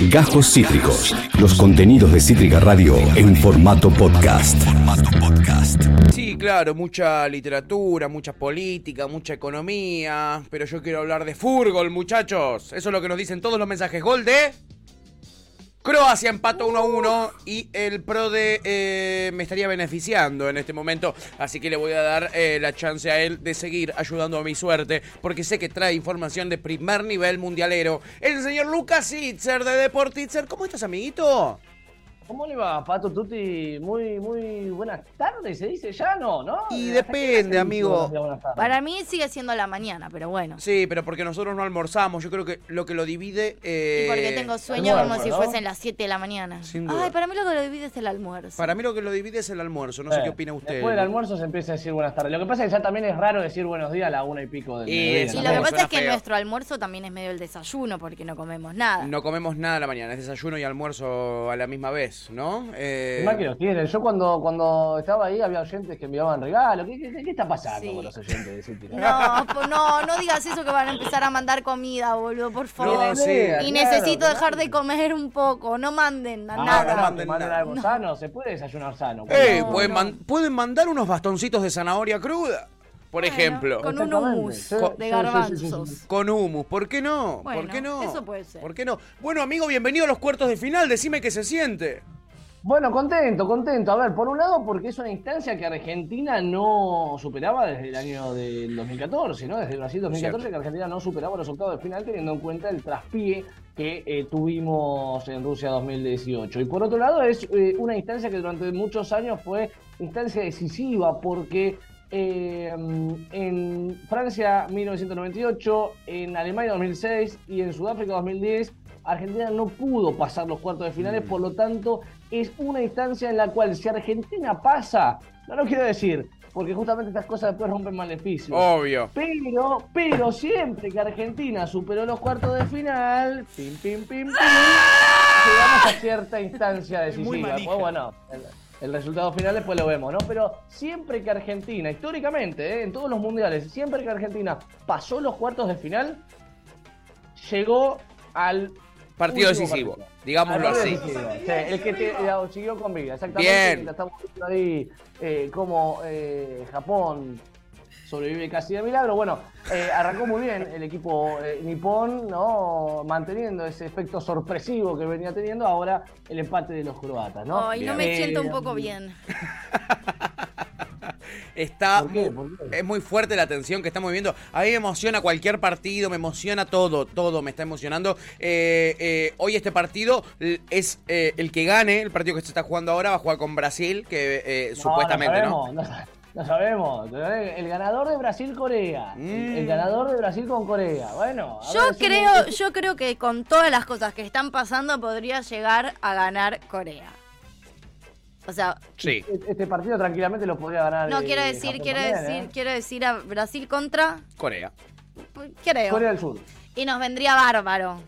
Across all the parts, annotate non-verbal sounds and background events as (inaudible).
Gajos Cítricos. Los contenidos de Cítrica Radio en formato podcast. Sí, claro, mucha literatura, mucha política, mucha economía, pero yo quiero hablar de fútbol, muchachos. Eso es lo que nos dicen todos los mensajes. Gol de Croacia empató 1 a 1 y el pro de eh, me estaría beneficiando en este momento, así que le voy a dar eh, la chance a él de seguir ayudando a mi suerte, porque sé que trae información de primer nivel mundialero. El señor Lucas Itzer de Deportitzer, ¿cómo estás, amiguito? ¿Cómo le va, Pato Tuti? Muy, muy buenas tardes, se dice ya, ¿no? ¿no? Y depende, amigo. Para mí sigue siendo la mañana, pero bueno. Sí, pero porque nosotros no almorzamos, yo creo que lo que lo divide... eh, Y porque tengo sueño almuerzo, como si ¿no? fuesen las 7 de la mañana. Sin duda. Ay, para mí lo que lo divide es el almuerzo. Para mí lo que lo divide es el almuerzo, no sé Eh, qué opina usted. Después del almuerzo se empieza a decir buenas tardes. Lo que pasa es que ya también es raro decir buenos días a la una y pico del Y mediodía, Y ¿no? lo que pasa es que feo. nuestro almuerzo también es medio el desayuno porque no comemos nada. No comemos nada a la mañana, es desayuno y almuerzo a la misma vez, ¿no? Eh, lo tienen. Yo cuando, cuando estaba ahí había oyentes que enviaban regalos. ¿Qué, qué, qué está pasando Sí. con los oyentes de? No, no, no digas eso que van a empezar a mandar comida, boludo, por favor. No, sí. Y necesito Claro, dejar de comer un poco. No manden Ah, nada. no, manden manden nada. algo sano. Se puede desayunar sano. No, pueden, no. man- pueden mandar unos bastoncitos de zanahoria cruda, por Bueno, ejemplo. Con un Sí, de sí, sí, sí, garbanzos. Con humus, ¿por qué no? ¿Por Bueno, qué no? eso puede ser. ¿Por qué no? Bueno, amigo, bienvenido a los cuartos de final. Decime qué se siente. Bueno, contento, contento. A ver, por un lado, porque es una instancia que Argentina no superaba desde el año del 2014, ¿no? Desde Brasil 2014, Cierto. que Argentina no superaba los octavos de final, teniendo en cuenta el traspié que eh, tuvimos en Rusia 2018. Y por otro lado, es eh, una instancia que durante muchos años fue instancia decisiva, porque eh, en Francia 1998, en Alemania 2006 y en Sudáfrica 2010, Argentina no pudo pasar los cuartos de finales, por lo tanto es una instancia en la cual si Argentina pasa, no lo quiero decir, porque justamente estas cosas después rompen maleficios. Obvio. Pero, pero siempre que Argentina superó los cuartos de final, pim, pim, pim, pim, llegamos a cierta instancia decisiva. Pues bueno, el, resultado final después lo vemos, ¿no? Pero siempre que Argentina, históricamente, ¿eh? en todos los mundiales, siempre que Argentina pasó los cuartos de final, llegó al Partido decisivo, partido. digámoslo así. decisivo. Sí, el que te, siguió con vida, exactamente. Bien. Estamos viendo ahí eh, cómo eh, Japón sobrevive casi de milagro. Bueno, eh, arrancó muy bien el equipo eh, nipón, ¿no? Manteniendo ese efecto sorpresivo que venía teniendo ahora el empate de los croatas, ¿no? Ay, no Bien. me Eh, siento un poco bien. (laughs) Está ¿Por qué? mu- ¿Por qué? es muy fuerte la tensión que estamos viviendo. A mí me emociona cualquier partido, me emociona todo, todo me está emocionando. Eh, eh, hoy este partido es eh, el que gane, el partido que se está jugando ahora va a jugar con Brasil, que eh, No, supuestamente, ¿no? sabemos, ¿no? No sabemos. El ganador de Brasil-Corea. El, Mm. el ganador de Brasil con Corea. Bueno. a Yo ver, si- creo, yo creo que con todas las cosas que están pasando podría llegar a ganar Corea. O sea, Sí. Este partido tranquilamente lo podría ganar. no quiero decir, Japón quiero también, decir, ¿eh? quiero decir a Brasil contra, Corea. creo. Corea del Sur. Y nos vendría bárbaro.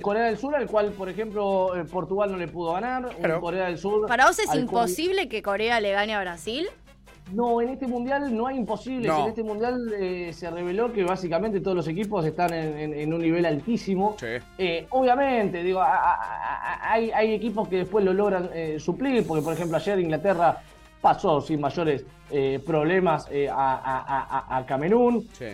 Corea del Sur al cual, por ejemplo, eh, Portugal no le pudo ganar. Un Claro. Corea del Sur. ¿Para vos es imposible que Corea le gane a Brasil? No, en este mundial no hay imposibles. No. En este mundial eh, se reveló que básicamente todos los equipos están en, en- en un nivel altísimo. Sí. Eh, obviamente, digo, a- a- a- hay, hay equipos que después lo logran eh, suplir, porque por ejemplo ayer Inglaterra pasó sin mayores eh, problemas a, Camerún. Sí.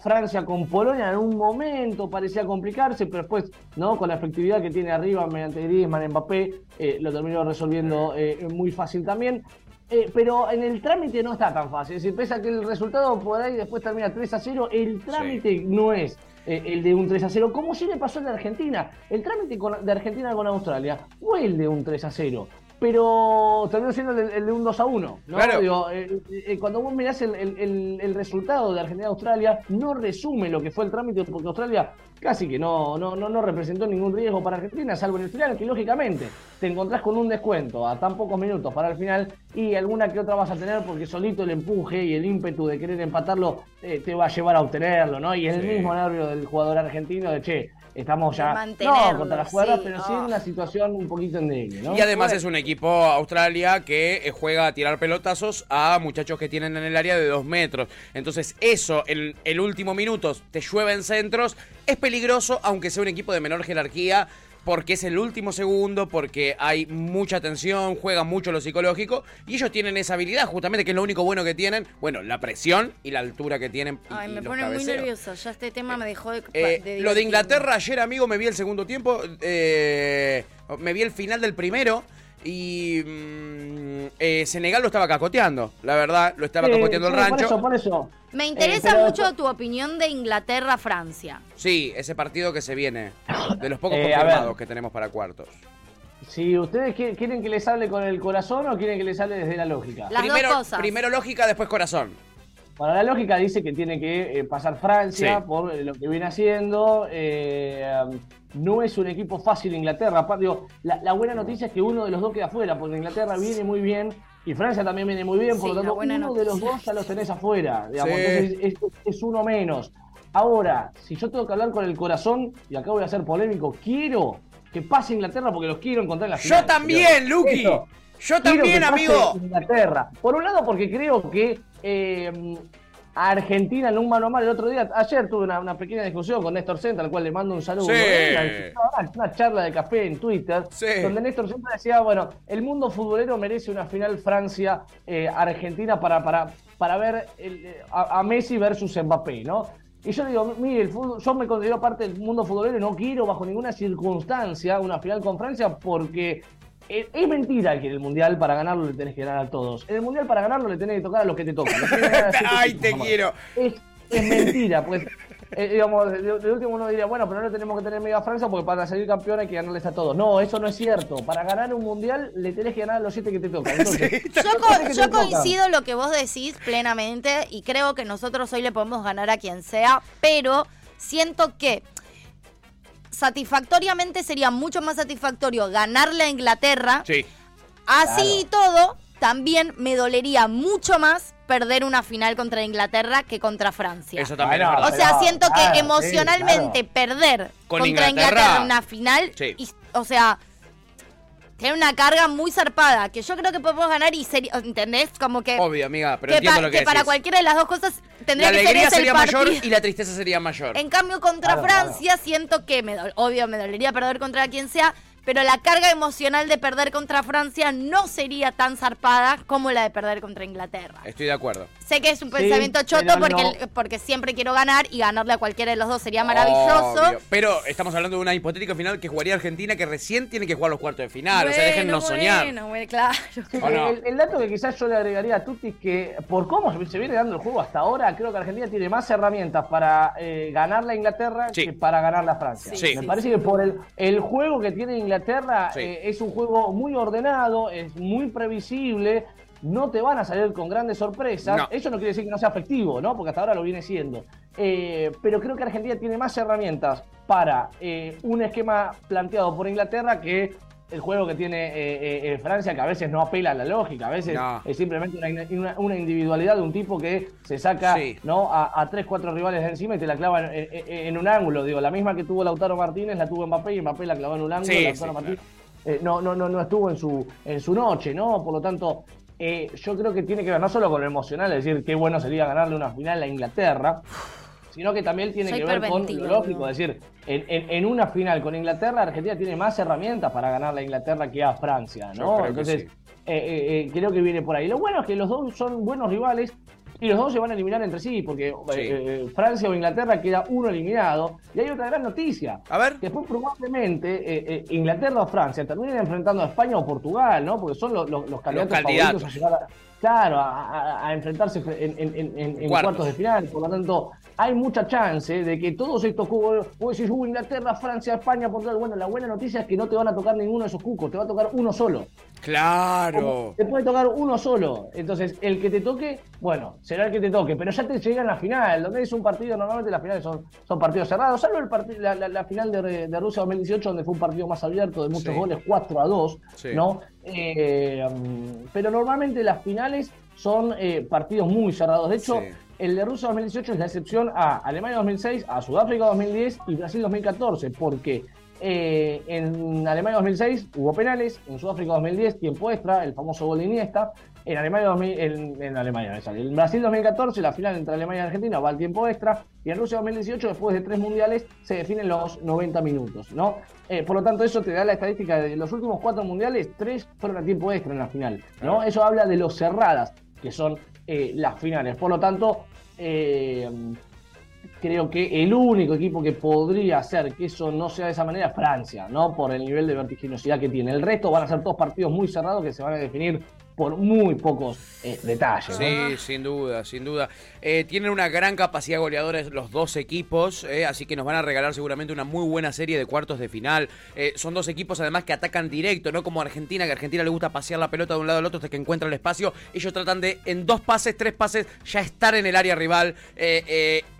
Francia con Polonia en un momento parecía complicarse, pero después, ¿no? Con la efectividad que tiene arriba mediante Griezmann, Mbappé, eh, lo terminó resolviendo eh, muy fácil también. Eh, pero en el trámite no está tan fácil. Es decir, pese a que el resultado por ahí después termina 3 a 0, el trámite no es eh, el de un 3 a 0, como sí le pasó de Argentina. El trámite con- de Argentina con Australia fue el de un 3 a 0. Pero terminó siendo el, de- el de un 2 a 1. ¿no? Claro. Digo, eh, eh, cuando vos mirás el, el- el- el resultado de Argentina-Australia, no resume lo que fue el trámite, porque Australia casi que no, no, no, no representó ningún riesgo para Argentina, salvo en el final, que lógicamente te encontrás con un descuento a tan pocos minutos para el final y alguna que otra vas a tener porque solito el empuje y el ímpetu de querer empatarlo eh, te va a llevar a obtenerlo, ¿no? Y el Sí. mismo nervio del jugador argentino de che, estamos ya no contra las cuerdas, sí, pero sí oh. en una situación un poquito endeble, ¿no? Y además es un equipo Australia que eh, juega a tirar pelotazos a muchachos que tienen en el área de dos metros. Entonces eso, el, el último minuto, te llueven centros, es peligroso, aunque sea un equipo de menor jerarquía. Porque es el último segundo, porque hay mucha tensión, juegan mucho lo psicológico y ellos tienen esa habilidad, justamente que es lo único bueno que tienen, bueno, la presión y la altura que tienen. Ay, y me los pone muy nerviosa. Ya este tema me dejó de. Eh, de lo de. Inglaterra ayer, amigo, me vi el segundo tiempo, eh, me vi el final del primero y mm, eh, Senegal lo estaba cacoteando, la verdad, lo estaba Sí, cacoteando el rancho. Por eso, por eso. Me Eh, interesa pero- mucho tu opinión de Inglaterra-Francia. Sí, ese partido que se viene, de los pocos (laughs) Eh, confirmados que tenemos para cuartos. Si ustedes qui- quieren que les hable con el corazón o quieren que les hable desde la lógica. Las primero, dos cosas. primero lógica, después corazón. Para la lógica dice que tiene que eh, pasar Francia Sí. por lo que viene haciendo. eh, no es un equipo fácil Inglaterra. Aparte, digo, la, la buena noticia es que uno de los dos queda afuera, porque Inglaterra viene muy bien y Francia también viene muy bien. Por Sí, lo tanto, uno de los dos ya los tenés afuera. Digamos, Sí. Entonces es, es uno menos. Ahora, si yo tengo que hablar con el corazón, y acá voy a ser polémico, quiero que pase Inglaterra porque los quiero encontrar en la final. Yo también, Luqui. Yo también, amigo. Inglaterra. Por un lado, porque creo que eh, a Argentina en un mano a mano el otro día, ayer tuve una, una pequeña discusión con Néstor Centra, al cual le mando un saludo. Sí. ¿eh? Una, una charla de café en Twitter, Sí. donde Néstor Centra decía, bueno, el mundo futbolero merece una final Francia-Argentina para, para, para ver el- eh, a, a Messi versus Mbappé, ¿no? Y yo digo, mire, el fútbol, yo me considero parte del mundo futbolero y no quiero bajo ninguna circunstancia una final con Francia porque es, es mentira que en el Mundial para ganarlo le tenés que ganar a todos. En el Mundial para ganarlo le tenés que tocar a los que te tocan. (laughs) Ay, te quiero. Es, es mentira, pues. eh, digamos, de, de último uno diría, bueno, pero no le tenemos que tener miedo a Francia porque para salir campeón hay que ganarles a todos. No, eso no es cierto. Para ganar un mundial le tenés que ganar a los siete que te tocan. Entonces, Yo, co- yo coincido lo que vos decís plenamente y creo que nosotros hoy le podemos ganar a quien sea, pero siento que satisfactoriamente sería mucho más satisfactorio ganarle a Inglaterra. Sí. Así y todo, también me dolería mucho más perder una final contra Inglaterra que contra Francia. Eso también Bueno, es O sea, siento claro, que sí, emocionalmente perder Con contra Inglaterra, Inglaterra, una final, sí. y- o sea, tiene una carga muy zarpada que yo creo que podemos ganar y sería, ¿entendés? Como que, Obvio, amiga, pero que, entiendo pa- lo que, que para cualquiera de las dos cosas tendría La que ser el sería mayor y la tristeza sería mayor. En cambio, contra Claro, Francia siento que, me obvio, me dolería perder contra quien sea, pero la carga emocional de perder contra Francia no sería tan zarpada como la de perder contra Inglaterra. Estoy de acuerdo. Sé que es un Sí, pensamiento choto porque, no. porque siempre quiero ganar y ganarle a cualquiera de los dos sería maravilloso. Obvio. Pero estamos hablando de una hipotética final que jugaría Argentina que recién tiene que jugar los cuartos de final. o sea, déjennos soñar. Bueno, bueno, claro. ¿O no? El, el dato que quizás yo le agregaría a Tuti es que por cómo se viene dando el juego hasta ahora, creo que Argentina tiene más herramientas para eh, ganar la Inglaterra Sí. que para ganar la Francia. Sí. Me Sí, parece que por el, el juego que tiene Inglaterra Sí. eh, es un juego muy ordenado, es muy previsible. No te van a salir con grandes sorpresas. No. Eso no quiere decir que no sea efectivo, ¿no? Porque hasta ahora lo viene siendo. Eh, pero creo que Argentina tiene más herramientas para eh, un esquema planteado por Inglaterra que el juego que tiene eh, eh, eh, Francia, que a veces no apela a la lógica, a veces No. es simplemente una, una- una individualidad de un tipo que se saca Sí. ¿no? a, a tres, cuatro rivales de encima y te la clava en, en- en un ángulo. Digo, la misma que tuvo Lautaro Martínez la tuvo Mbappé y Mbappé la clavó en un ángulo. Sí, Lautaro sí, Martínez eh, no, no, no, no estuvo en su, en su noche, ¿no? Por lo tanto, eh, yo creo que tiene que ver no solo con lo emocional, es decir, qué bueno sería ganarle una final a Inglaterra, sino que también tiene que ver con lo lógico, ¿no? es decir, en, en- en una final con Inglaterra, Argentina tiene más herramientas para ganarle a Inglaterra que a Francia, Yo ¿no? creo que Entonces, sí. eh, eh, eh, creo que viene por ahí. Lo bueno es que los dos son buenos rivales y los dos se van a eliminar entre sí, porque eh, Sí. eh, Francia o Inglaterra queda uno eliminado. Y hay otra gran noticia. A ver. Después probablemente eh, eh, Inglaterra o Francia terminen enfrentando a España o Portugal, ¿no? Porque son los, los- los candidatos, candidatos. favoritos a llegar a, claro, a, a- a enfrentarse en, en- en- en- en Cuartos. cuartos. de final. Por lo tanto, hay mucha chance de que todos estos cucos, vos decís, "Uh, Inglaterra, Francia, España, Portugal. Bueno, la buena noticia es que no te van a tocar ninguno de esos cucos, te va a tocar uno solo. Claro. Te puede tocar uno solo. Entonces, el que te toque, bueno, será el que te toque. Pero ya te llega en la final, donde es un partido, normalmente las finales son, son partidos cerrados, salvo el parti- la, la- la final de, de Rusia 2018, donde fue un partido más abierto, de muchos Sí. goles, 4 a 2, Sí. ¿no? Eh, pero normalmente las finales son eh, partidos muy cerrados. De hecho, Sí. El de Rusia 2018 es la excepción a Alemania 2006, a Sudáfrica 2010 y Brasil 2014, porque Eh, en Alemania 2006 hubo penales, en Sudáfrica 2010 tiempo extra, el famoso gol de Iniesta. En Alemania, 2000, en, en Alemania, en Brasil 2014, la final entre Alemania y Argentina va al tiempo extra. Y en Rusia 2018, después de tres mundiales, se definen los 90 minutos, ¿no? Eh, por lo tanto, eso te da la estadística de los últimos cuatro mundiales, tres fueron a tiempo extra en la final, ¿no? Eso habla de los cerradas, que son eh, las finales. Por lo tanto, eh, creo que el único equipo que podría hacer que eso no sea de esa manera es Francia, ¿no? Por el nivel de vertiginosidad que tiene. El resto van a ser todos partidos muy cerrados que se van a definir por muy pocos eh, detalles. Sí, sin duda, sin duda. Eh, tienen una gran capacidad goleadora los dos equipos, eh, así que nos van a regalar seguramente una muy buena serie de cuartos de final. son dos equipos además que atacan directo, no como Argentina, que a Argentina le gusta pasear la pelota de un lado al otro hasta que encuentra el espacio. Ellos tratan de en dos pases, tres pases, ya estar en el área rival.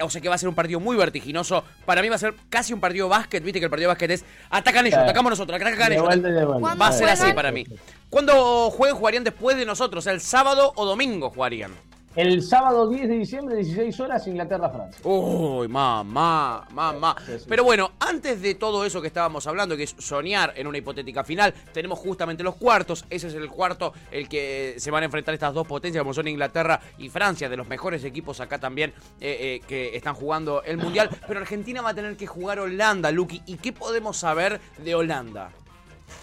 o sea que va a ser un partido muy vertiginoso. Para mí va a ser casi un partido básquet, viste que el partido básquet es atacan ellos, atacamos nosotros, atacan ellos. Va a ser así para mí. ¿Cuándo jueguen? ¿Jugarían después de nosotros? ¿El sábado o domingo jugarían? El sábado 10 de diciembre, 16 horas, Inglaterra-Francia. Uy, mamá, mamá. Pero bueno, antes de todo eso que estábamos hablando, que es soñar en una hipotética final, tenemos justamente los cuartos. Ese es el cuarto, el que se van a enfrentar estas dos potencias, como son Inglaterra y Francia, de los mejores equipos acá también eh, eh, que están jugando el Mundial. Pero Argentina va a tener que jugar Holanda, Lucky. ¿Y qué podemos saber de Holanda?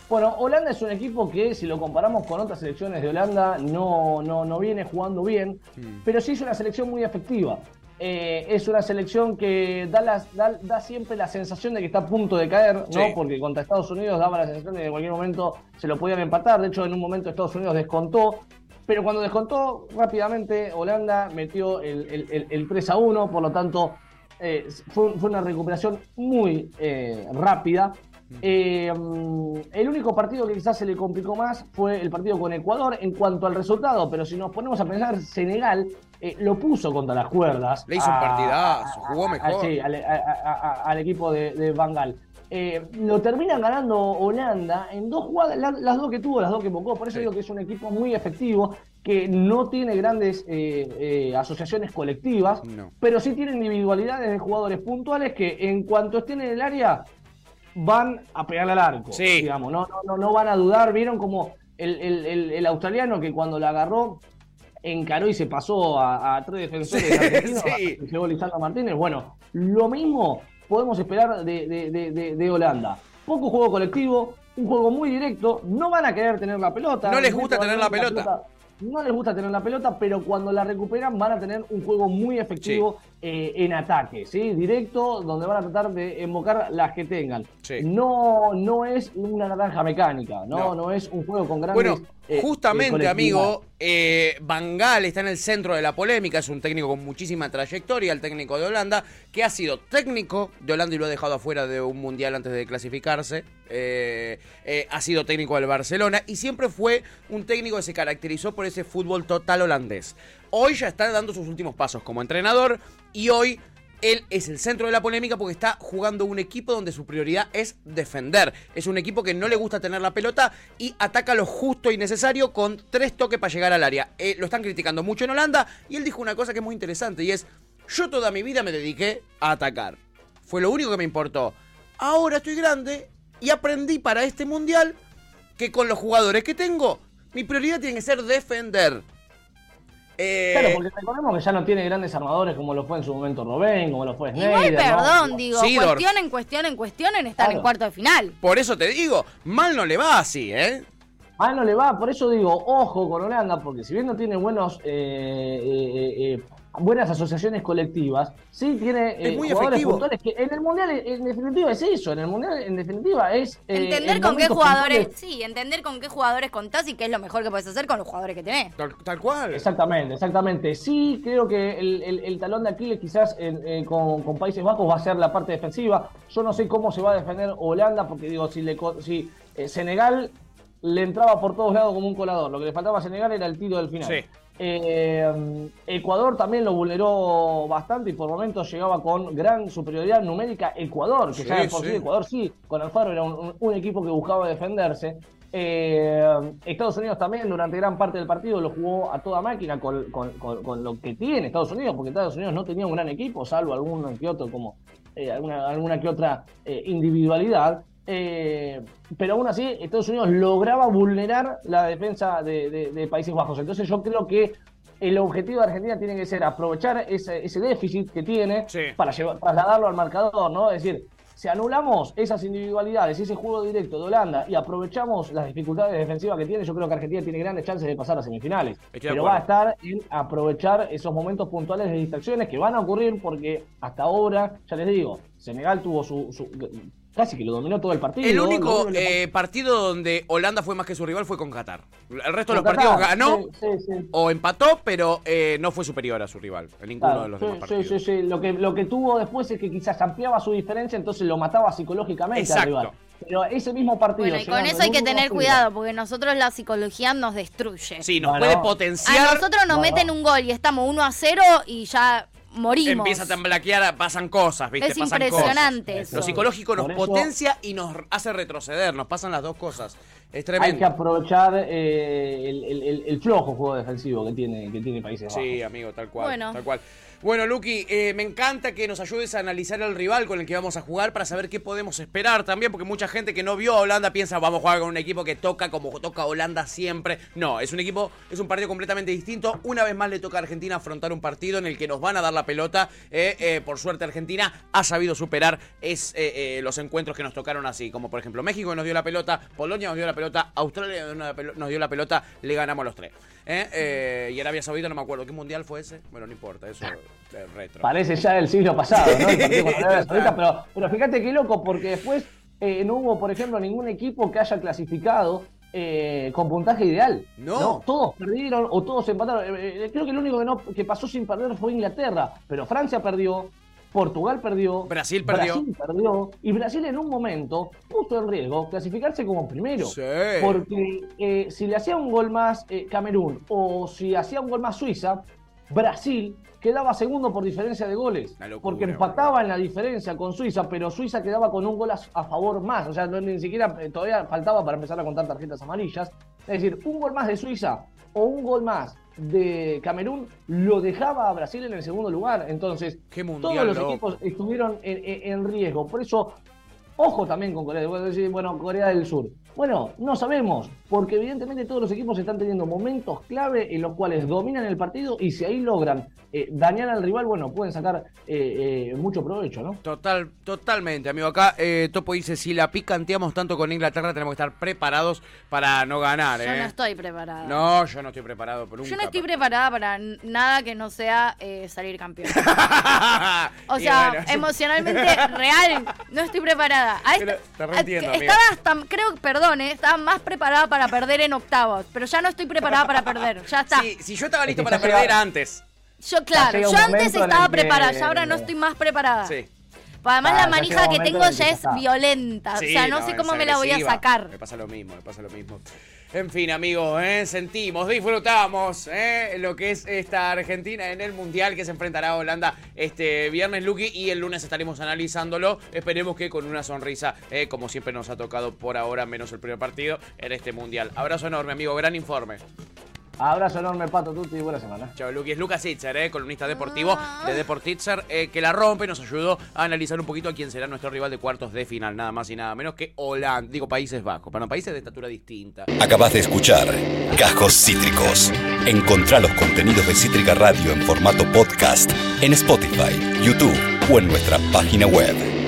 Bueno, Holanda es un equipo que, si lo comparamos con otras selecciones de Holanda, no, no, no viene jugando bien, pero sí es una selección muy efectiva. Eh, es una selección que da, da, siempre la sensación de que está a punto de caer, ¿no? Porque contra Estados Unidos daba la sensación de que en cualquier momento se lo podían empatar. De hecho, en un momento Estados Unidos descontó. Pero cuando descontó rápidamente, Holanda metió el, el, 3 a 1, por lo tanto, eh, fue, fue, una recuperación muy eh, rápida. Eh, mm, el único partido que quizás se le complicó más fue el partido con Ecuador en cuanto al resultado, pero si nos ponemos a pensar, Senegal eh, lo puso contra las cuerdas. Le hizo un partidazo, jugó mejor. sí, al, equipo de, de Bangal. Eh, lo terminan ganando Holanda en dos jugadas, las dos que tuvo, las dos que invocó. Por eso digo que es un equipo muy efectivo, que no tiene grandes asociaciones colectivas, pero sí tiene individualidades de jugadores puntuales que en cuanto estén en el área van a pegar al arco. Digamos, no, no, no, van a dudar. Vieron como el, australiano que cuando la agarró encaró y se pasó a, tres defensores argentinos, (laughs) sí. llegó Lisandro Martínez. Bueno, lo mismo podemos esperar de, Holanda. Poco juego colectivo, un juego muy directo, no van a querer tener la pelota. No les gusta tener la pelota no les gusta tener la pelota, pero cuando la recuperan van a tener un juego muy efectivo eh, en ataque, ¿sí? Directo, donde van a tratar de invocar las que tengan. No, no es una naranja mecánica, ¿no? No, es un juego con grandes... Bueno, eh, justamente, amigo, eh, Bangal está en el centro de la polémica, es un técnico con muchísima trayectoria, el técnico de Holanda, que ha sido técnico de Holanda y lo ha dejado afuera de un mundial antes de clasificarse. ha sido técnico del Barcelona y siempre fue un técnico que se caracterizó por ese fútbol total holandés. Hoy ya está dando sus últimos pasos como entrenador y hoy él es el centro de la polémica porque está jugando un equipo donde su prioridad es defender. Es un equipo que no le gusta tener la pelota y ataca lo justo y necesario con tres toques para llegar al área. Eh, lo están criticando mucho en Holanda y él dijo una cosa que es muy interesante y es, yo toda mi vida me dediqué a atacar. Fue lo único que me importó. Ahora estoy grande y aprendí para este mundial que con los jugadores que tengo, mi prioridad tiene que ser defender. Eh, claro, porque recordemos que ya no tiene grandes armadores como lo fue en su momento Robén, como lo fue Schneider. Igual, perdón, digo, cuestionen, cuestionen, cuestionen, están en cuarto de final. Por eso te digo, mal no le va así, ¿eh? Mal no le va, por eso digo, ojo con Holanda, porque si bien no tiene buenos eh, eh, eh buenas asociaciones colectivas, sí tiene eh, jugadores puntuales que en el mundial en definitiva es eso, en el mundial en definitiva es eh, entender con qué jugadores, sí, entender con qué jugadores contás y qué es lo mejor que puedes hacer con los jugadores que tenés. Tal, cual. Exactamente, exactamente. Sí, creo que el, talón de Aquiles quizás eh, con, Países Bajos va a ser la parte defensiva. Yo no sé cómo se va a defender Holanda, porque digo, si, le, si Senegal le entraba por todos lados como un colador, lo que le faltaba a Senegal era el tiro del final. Sí. Eh, Ecuador también lo vulneró bastante y por momentos llegaba con gran superioridad numérica. Ecuador, que ya por sí. Ecuador sí, con Alfaro era un, equipo que buscaba defenderse. Eh, Estados Unidos también durante gran parte del partido lo jugó a toda máquina con, lo que tiene Estados Unidos, porque Estados Unidos no tenía un gran equipo, salvo algún que otro, como eh, alguna, alguna que otra individualidad. Eh, pero aún así Estados Unidos lograba vulnerar la defensa de, Países Bajos. Entonces yo creo que el objetivo de Argentina tiene que ser aprovechar ese, déficit que tiene para llevar, trasladarlo al marcador, ¿no? Es decir, si anulamos esas individualidades, ese juego directo de Holanda y aprovechamos las dificultades defensivas que tiene, yo creo que Argentina tiene grandes chances de pasar a semifinales. Pero va a estar en aprovechar esos momentos puntuales de distracciones que van a ocurrir porque hasta ahora, ya les digo, Senegal tuvo su casi que lo dominó todo el partido. El único eh, partido donde Holanda fue más que su rival fue con Qatar. El resto de los partidos ganó o empató, pero eh, no fue superior a su rival en ninguno de los demás partidos. Sí, sí, sí. Lo que, lo que tuvo después es que quizás ampliaba su diferencia, entonces lo mataba psicológicamente al rival. Pero ese mismo partido. Bueno, y con eso hay que tener cuidado, porque nosotros la psicología nos destruye. Sí, nos puede potenciar. A nosotros nos meten un gol y estamos 1 a 0 y ya morimos. Empieza a temblaquear, pasan cosas, ¿viste? Es impresionante Lo psicológico nos potencia y nos hace retroceder, nos pasan las dos cosas. Es tremendo. Hay que aprovechar eh, el, flojo juego defensivo que tiene, que tiene Países Bajos. Sí, amigo, tal cual. Tal cual. Bueno, Luqui, eh, me encanta que nos ayudes a analizar el rival con el que vamos a jugar para saber qué podemos esperar también, porque mucha gente que no vio a Holanda piensa vamos a jugar con un equipo que toca como toca Holanda siempre. No, es un equipo, es un partido completamente distinto. Una vez más le toca a Argentina afrontar un partido en el que nos van a dar la pelota. Eh, eh, por suerte Argentina ha sabido superar es, los encuentros que nos tocaron así, como por ejemplo México nos dio la pelota, Polonia nos dio la pelota, Australia nos dio la pelota, le ganamos los tres. y Arabia Saudita no me acuerdo qué mundial fue ese. Bueno, no importa, eso Parece ya del siglo pasado, ¿no? (laughs) pero, pero fíjate qué loco, porque después eh, no hubo, por ejemplo, ningún equipo que haya clasificado eh, con puntaje ideal. No. Todos perdieron o todos empataron. Eh, creo que el único que, no, que pasó sin perder fue Inglaterra, pero Francia perdió, Portugal perdió, Brasil perdió. Brasil perdió y Brasil en un momento puso en riesgo clasificarse como primero. Porque si le hacía un gol más Camerún o si hacía un gol más Suiza, Brasil quedaba segundo por diferencia de goles, porque empataba en la diferencia con Suiza, pero Suiza quedaba con un gol a, favor más, o sea, ni siquiera eh, todavía faltaba para empezar a contar tarjetas amarillas. Es decir, un gol más de Suiza o un gol más de Camerún lo dejaba a Brasil en el segundo lugar. Entonces, todos los equipos estuvieron en, riesgo. Por eso, ojo también con Corea del Sur. Bueno, Corea del Sur. Bueno, no sabemos, porque evidentemente todos los equipos están teniendo momentos clave en los cuales dominan el partido y si ahí logran eh, dañar al rival, bueno, pueden sacar eh, eh, mucho provecho, ¿no? Total, totalmente, amigo. Acá Topo dice, si la picanteamos tanto con Inglaterra, tenemos que estar preparados para no ganar, Yo no estoy preparada. No, yo no estoy preparado por un Yo no estoy preparada para nada que no sea salir campeón. (laughs) o sea, emocionalmente real, no estoy preparada. Te estaba hasta, creo, perdón, estaba más preparada para perder en octavos, pero ya no estoy preparada para perder, ya está. si yo estaba listo para perder antes. Yo, claro, yo antes estaba preparada, ya ahora no estoy más preparada. Sí. Pues además la manija que tengo ya es violenta. o sea, no, sé cómo me la voy a sacar. Me pasa lo mismo, me pasa lo mismo. En fin, amigos, ¿eh? sentimos, disfrutamos ¿eh? lo que es esta Argentina en el Mundial que se enfrentará a Holanda este viernes, Lucky, y el lunes estaremos analizándolo. Esperemos que con una sonrisa, ¿eh? como siempre nos ha tocado por ahora, menos el primer partido, en este Mundial. Abrazo enorme, amigo, gran informe. Abrazo enorme, Pato Tutti, y buena semana. Chao, Luqui. Es Lucas Itzer, eh, columnista deportivo de Deportitzer, eh, que la rompe, nos ayudó a analizar un poquito a quién será nuestro rival de cuartos de final, nada más y nada menos que Holanda, digo Países Bajos, para países de estatura distinta. Acabas de escuchar Cajos Cítricos. Encontrá los contenidos de Cítrica Radio en formato podcast en Spotify, YouTube o en nuestra página web.